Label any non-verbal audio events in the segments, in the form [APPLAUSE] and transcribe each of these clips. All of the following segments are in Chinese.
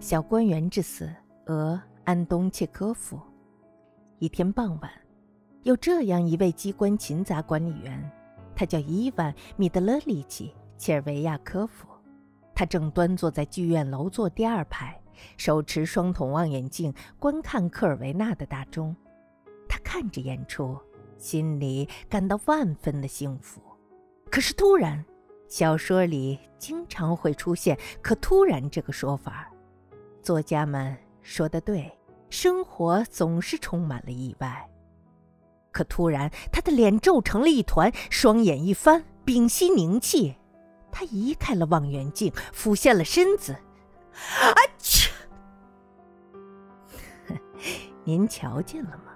小官员之死，俄安东切科夫。一天傍晚，有这样一位机关勤杂管理员，他叫伊万·米德勒里奇·切尔维亚科夫。他正端坐在剧院楼座第二排，手持双筒望远镜观看科尔维纳的大钟。他看着演出，心里感到万分的幸福。可是突然，小说里经常会出现“可突然”这个说法。作家们说的对，生活总是充满了意外。可突然，他的脸皱成了一团，双眼一翻，屏息凝气。他移开了望远镜，俯下了身子。啊切！您瞧见了吗？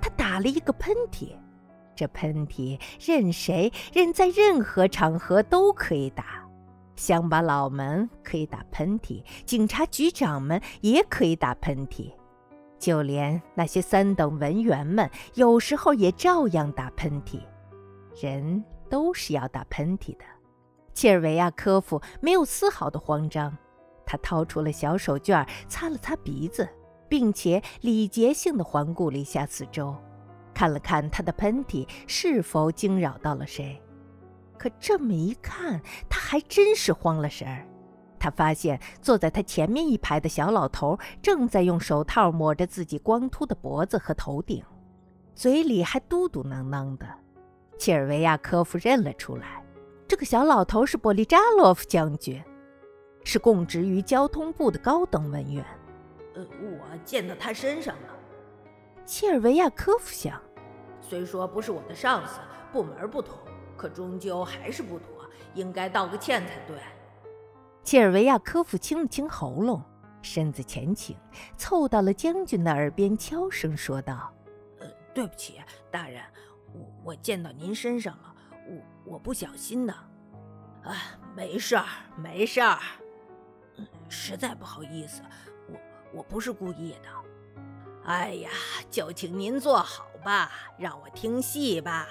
他打了一个喷嚏。这喷嚏，任谁、任在任何场合都可以打。乡巴佬们可以打喷嚏，警察局长们也可以打喷嚏，就连那些三等文员们有时候也照样打喷嚏。人都是要打喷嚏的。切尔维亚科夫没有丝毫的慌张，他掏出了小手绢，擦了擦鼻子，并且礼节性地环顾了一下四周，看了看他的喷嚏是否惊扰到了谁。可这么一看，他还真是慌了神儿。他发现坐在他前面一排的小老头正在用手套抹着自己光秃的脖子和头顶，嘴里还嘟嘟囔囔的。切尔维亚科夫认了出来。这个小老头是波利扎洛夫将军，是供职于交通部的高等文员。呃，我见到他身上了。切尔维亚科夫想，虽说不是我的上司，部门不同，可终究还是不妥，应该道个歉才对。切尔维亚科夫清了清喉咙，身子前倾，凑到了将军的耳边，悄声说道：“呃，对不起，大人，我我溅到您身上了。”我我不小心的，啊，没事儿，没事儿，实在不好意思，我我不是故意的。哎呀，就请您坐好吧，让我听戏吧。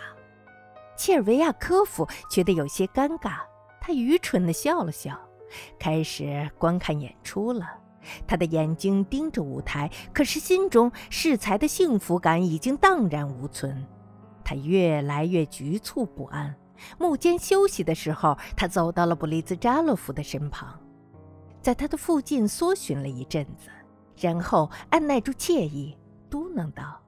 切尔维亚科夫觉得有些尴尬，他愚蠢的笑了笑，开始观看演出了。他的眼睛盯着舞台，可是心中适才的幸福感已经荡然无存。他越来越局促不安。幕间休息的时候，他走到了布里兹扎洛夫的身旁，在他的附近搜寻了一阵子，然后按耐住惬意，嘟囔道：“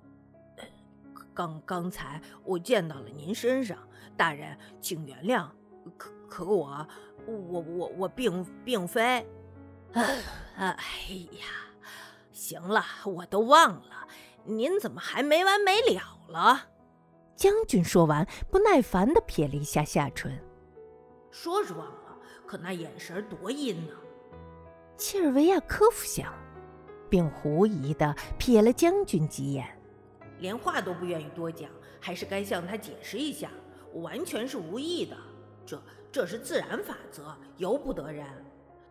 刚刚才我见到了您身上，大人，请原谅。可可我，我我我并并非…… [SIGHS] 哎呀，行了，我都忘了，您怎么还没完没了了？”将军说完，不耐烦地撇了一下下唇。说是忘了，可那眼神多阴呢。切尔维亚科夫想，并狐疑地瞥了将军几眼，连话都不愿意多讲，还是该向他解释一下，我完全是无意的，这这是自然法则，由不得人。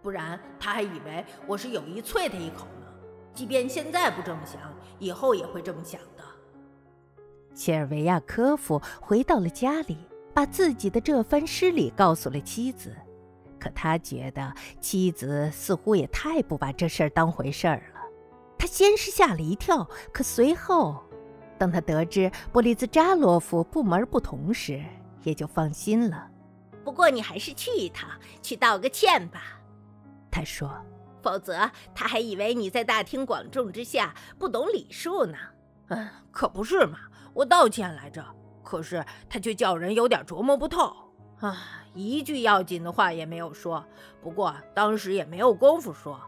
不然他还以为我是有意啐他一口呢。即便现在不这么想，以后也会这么想的。切尔维亚科夫回到了家里，把自己的这番失礼告诉了妻子。可他觉得妻子似乎也太不把这事儿当回事儿了。他先是吓了一跳，可随后，当他得知布里兹扎洛夫部门不同时，也就放心了。不过你还是去一趟，去道个歉吧，他说。否则他还以为你在大庭广众之下不懂礼数呢。嗯，可不是嘛。我道歉来着，可是他却叫人有点琢磨不透啊，一句要紧的话也没有说。不过当时也没有功夫说。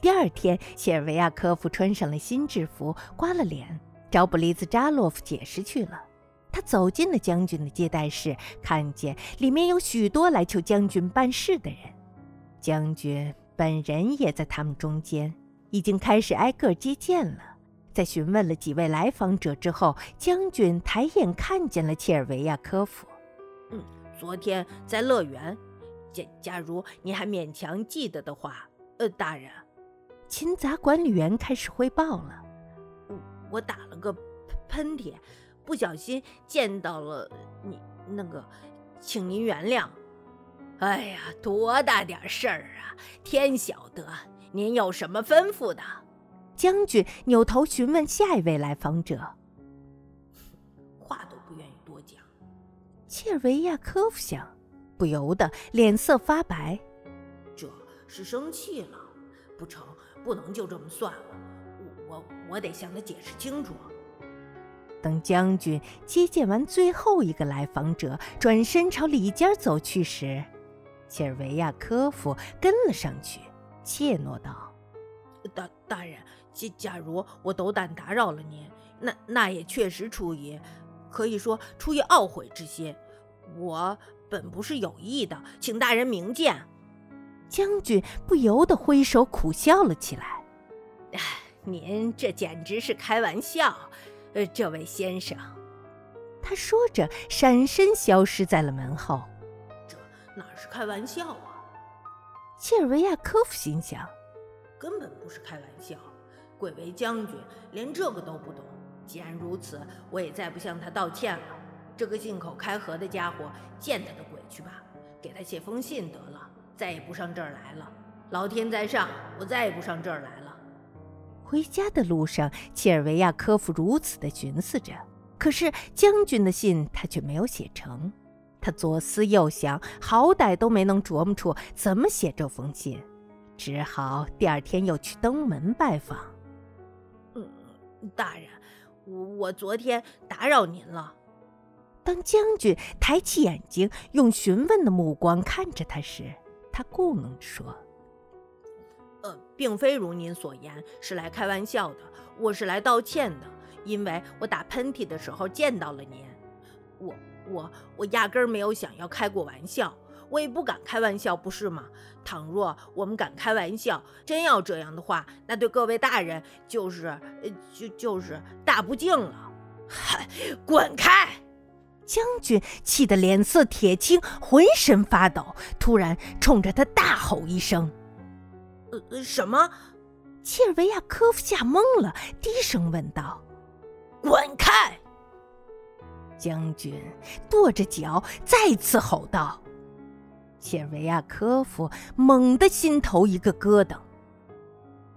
第二天，谢尔维亚科夫穿上了新制服，刮了脸，找布里兹扎洛夫解释去了。他走进了将军的接待室，看见里面有许多来求将军办事的人，将军本人也在他们中间，已经开始挨个接见了。在询问了几位来访者之后，将军抬眼看见了切尔维亚科夫。嗯，昨天在乐园，假假如你还勉强记得的话，呃，大人，勤杂管理员开始汇报了。我我打了个喷嚏，不小心见到了你那个，请您原谅。哎呀，多大点事儿啊！天晓得，您有什么吩咐的？将军扭头询问下一位来访者。话都不愿意多讲。切尔维亚科夫想，不由得脸色发白。这是生气了，不成，不能就这么算了。我我我得向他解释清楚。等将军接见完最后一个来访者，转身朝里间走去时，切尔维亚科夫跟了上去，怯懦道：“大大人，假假如我斗胆打扰了您，那那也确实出于，可以说出于懊悔之心。我本不是有意的，请大人明鉴。”将军不由得挥手苦笑了起来：“哎，您这简直是开玩笑。”呃，这位先生，他说着，闪身消失在了门后。这哪是开玩笑啊？切尔维亚科夫心想，根本不是开玩笑。贵为将军，连这个都不懂。既然如此，我也再不向他道歉了。这个信口开河的家伙，见他的鬼去吧！给他写封信得了，再也不上这儿来了。老天在上，我再也不上这儿来了。回家的路上，切尔维亚科夫如此的寻思着。可是将军的信他却没有写成。他左思右想，好歹都没能琢磨出怎么写这封信，只好第二天又去登门拜访。嗯，大人，我我昨天打扰您了。当将军抬起眼睛，用询问的目光看着他时，他故弄着说。呃，并非如您所言，是来开玩笑的。我是来道歉的，因为我打喷嚏的时候见到了您。我我我压根儿没有想要开过玩笑，我也不敢开玩笑，不是吗？倘若我们敢开玩笑，真要这样的话，那对各位大人就是呃就就是大不敬了。嗨，滚开！将军气得脸色铁青，浑身发抖，突然冲着他大吼一声。呃，什么？切尔维亚科夫吓懵了，低声问道：“滚开！”将军跺着脚再次吼道。切尔维亚科夫猛地心头一个咯噔，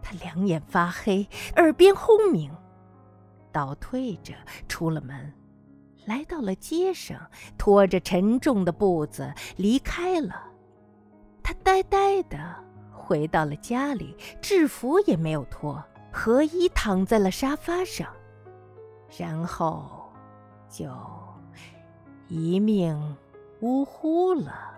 他两眼发黑，耳边轰鸣，倒退着出了门，来到了街上，拖着沉重的步子离开了。他呆呆的。回到了家里，制服也没有脱，何衣躺在了沙发上，然后就一命呜呼了。